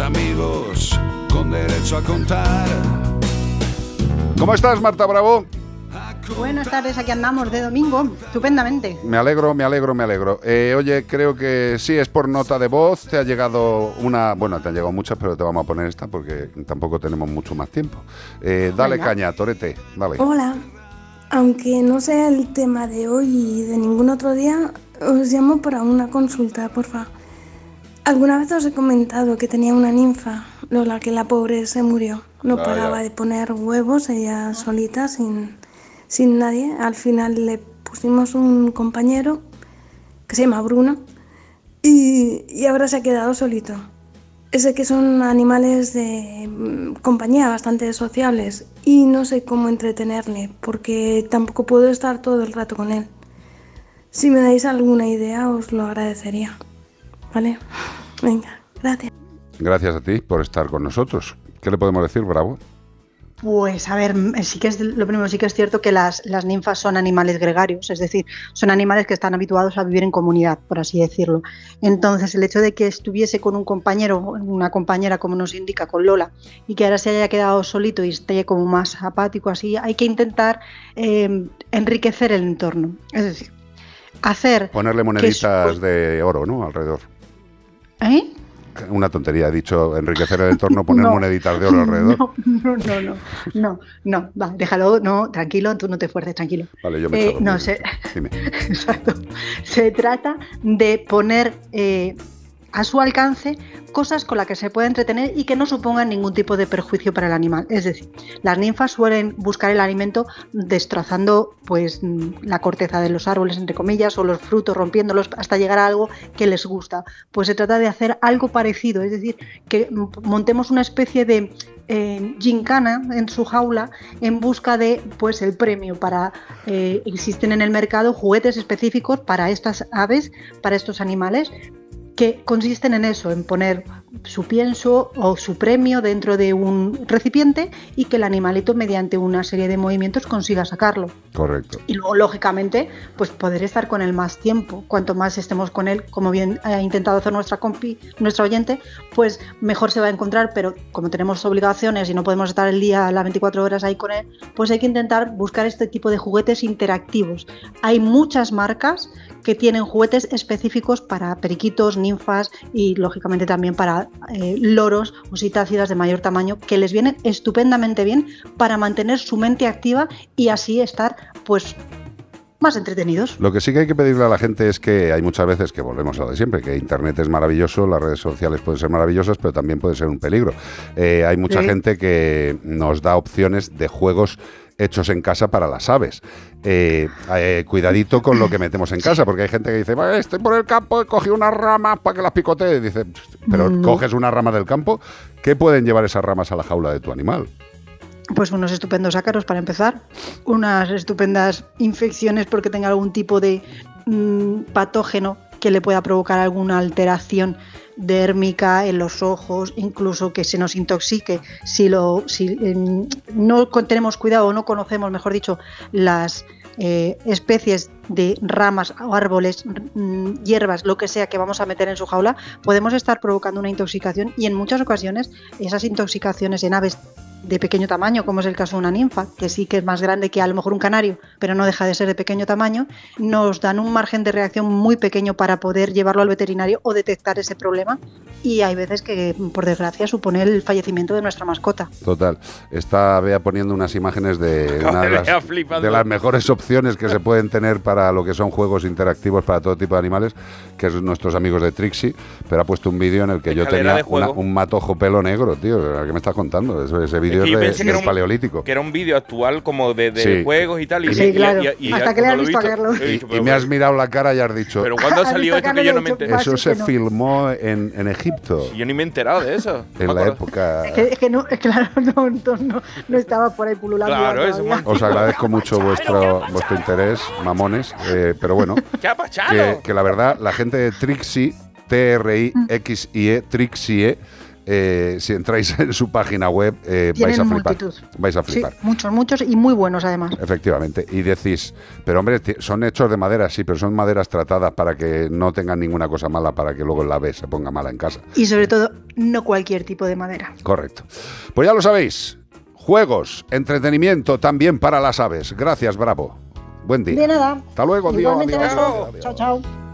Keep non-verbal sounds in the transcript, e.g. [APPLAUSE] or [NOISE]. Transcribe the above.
Amigos con derecho a contar. ¿Cómo estás, Marta Bravo? Buenas tardes, aquí andamos de domingo, estupendamente. Me alegro, me alegro, me alegro. Eh, oye, creo que sí, es por nota de voz. Te ha llegado una, bueno, te han llegado muchas, pero te vamos a poner esta porque tampoco tenemos mucho más tiempo. Eh, dale caña, Torete, dale. Hola, aunque no sea el tema de hoy y de ningún otro día, os llamo para una consulta, por favor. Alguna vez os he comentado que tenía una ninfa, Lola, que la pobre se murió. No paraba de poner huevos ella solita, sin, sin nadie. Al final le pusimos un compañero que se llama Bruno y, y ahora se ha quedado solito. Sé que son animales de mm, compañía bastante sociables y no sé cómo entretenerle porque tampoco puedo estar todo el rato con él. Si me dais alguna idea os lo agradecería. ¿Vale? Venga, gracias. Gracias a ti por estar con nosotros. ¿Qué le podemos decir, Bravo? Pues a ver, sí que es lo primero, sí que es cierto que las, las ninfas son animales gregarios, es decir, son animales que están habituados a vivir en comunidad, por así decirlo. Entonces, el hecho de que estuviese con un compañero, una compañera, como nos indica, con Lola, y que ahora se haya quedado solito y esté como más apático, así, hay que intentar eh, enriquecer el entorno. Es decir, hacer. Ponerle que moneditas su- de oro, ¿no? Alrededor. ¿Eh? Una tontería, he dicho enriquecer el entorno, poner [LAUGHS] No. moneditas de oro alrededor. No, [LAUGHS] no, no, no, no, no, va, déjalo, no, tranquilo, tú no te fuerces, tranquilo. Vale, yo me he Eh, no muy- sé. Dime. [LAUGHS] Exacto. Se trata de poner eh, a su alcance cosas con las que se pueda entretener y que no supongan ningún tipo de perjuicio para el animal. Es decir, las ninfas suelen buscar el alimento destrozando pues mm, la corteza de los árboles, entre comillas, o los frutos, rompiéndolos hasta llegar a algo que les gusta. Pues se trata de hacer algo parecido, es decir, que mm, montemos una especie de eh, gincana en su jaula en busca de pues el premio para eh, existen en el mercado juguetes específicos para estas aves para estos animales que consisten en eso, en poner su pienso o su premio dentro de un recipiente y que el animalito mediante una serie de movimientos consiga sacarlo. Correcto. Y luego, lógicamente, pues poder estar con él más tiempo. Cuanto más estemos con él, como bien ha intentado hacer nuestra compi, nuestra oyente, pues mejor se va a encontrar. Pero como tenemos obligaciones y no podemos estar el día, las 24 horas ahí con él, pues hay que intentar buscar este tipo de juguetes interactivos. Hay muchas marcas que tienen juguetes específicos para periquitos, ninfas y lógicamente también para eh, loros o citácidas de mayor tamaño que les vienen estupendamente bien para mantener su mente activa y así estar pues más entretenidos. Lo que sí que hay que pedirle a la gente es que hay muchas veces que volvemos a lo de siempre, que Internet es maravilloso, las redes sociales pueden ser maravillosas, pero también puede ser un peligro. Eh, hay mucha Sí. gente que nos da opciones de juegos hechos en casa para las aves. Eh, eh, cuidadito con lo que metemos en casa, porque hay gente que dice, "Va, estoy por el campo, he cogido unas ramas para que las picotee. Dice, pero No. coges una rama del campo, ¿qué pueden llevar esas ramas a la jaula de tu animal? Pues unos estupendos ácaros para empezar, unas estupendas infecciones porque tenga algún tipo de mm, patógeno que le pueda provocar alguna alteración dérmica en los ojos, incluso que se nos intoxique si lo si em, no tenemos cuidado o no conocemos, mejor dicho, las eh, especies de ramas o árboles, mm, hierbas, lo que sea que vamos a meter en su jaula, podemos estar provocando una intoxicación y en muchas ocasiones esas intoxicaciones en aves de pequeño tamaño, como es el caso de una ninfa, que sí que es más grande que a lo mejor un canario, pero no deja de ser de pequeño tamaño, nos dan un margen de reacción muy pequeño para poder llevarlo al veterinario o detectar ese problema y hay veces que, por desgracia, supone el fallecimiento de nuestra mascota. Total. Está Bea poniendo unas imágenes de [LAUGHS] una de las, de mejores opciones que se pueden tener para lo que son juegos interactivos para todo tipo de animales, que es nuestros amigos de Trixie, pero ha puesto un vídeo en el que yo tenía una- un matojo pelo negro, tío. ¿Qué me estás contando? Eso- ese vídeo Es es, que yo de- pensé que del era un- paleolítico. Que era un vídeo actual como de, de Sí. juegos y tal. Y, Sí, y- claro. y- y- Hasta que le has he visto a Carlos. he Y, dicho, y me has mirado la cara y has dicho, Pero ¿cuándo salió visto esto que yo no me enteré? eso se no. filmó en, en Egipto, Yo ni me he enterado de eso. en la época... Es que, es que no, es claro, [LAUGHS] no, no, no, no estaba por ahí pululando. Claro, man. Os agradezco mucho vuestro, vuestro interés, mamones, eh, pero bueno, [LAUGHS] ¿Qué ha que, pasado? que la verdad, la gente de Trixie, T-R-I-X-I-E, Trixie, eh, si entráis en su página web, eh, vais a flipar. multitud. Vais a Sí, flipar. muchos, muchos y muy buenos además. Efectivamente. Y decís, pero hombre, son hechos de madera, sí, pero son maderas tratadas para que no tengan ninguna cosa mala, para que luego la vez se ponga mala en casa. Y sobre todo, no cualquier tipo de madera. Correcto. Pues ya lo sabéis. Juegos, entretenimiento también para las aves. Gracias, Bravo. Buen día. De nada. Hasta luego, Igualmente, adiós, adiós, adiós. Chao, chao.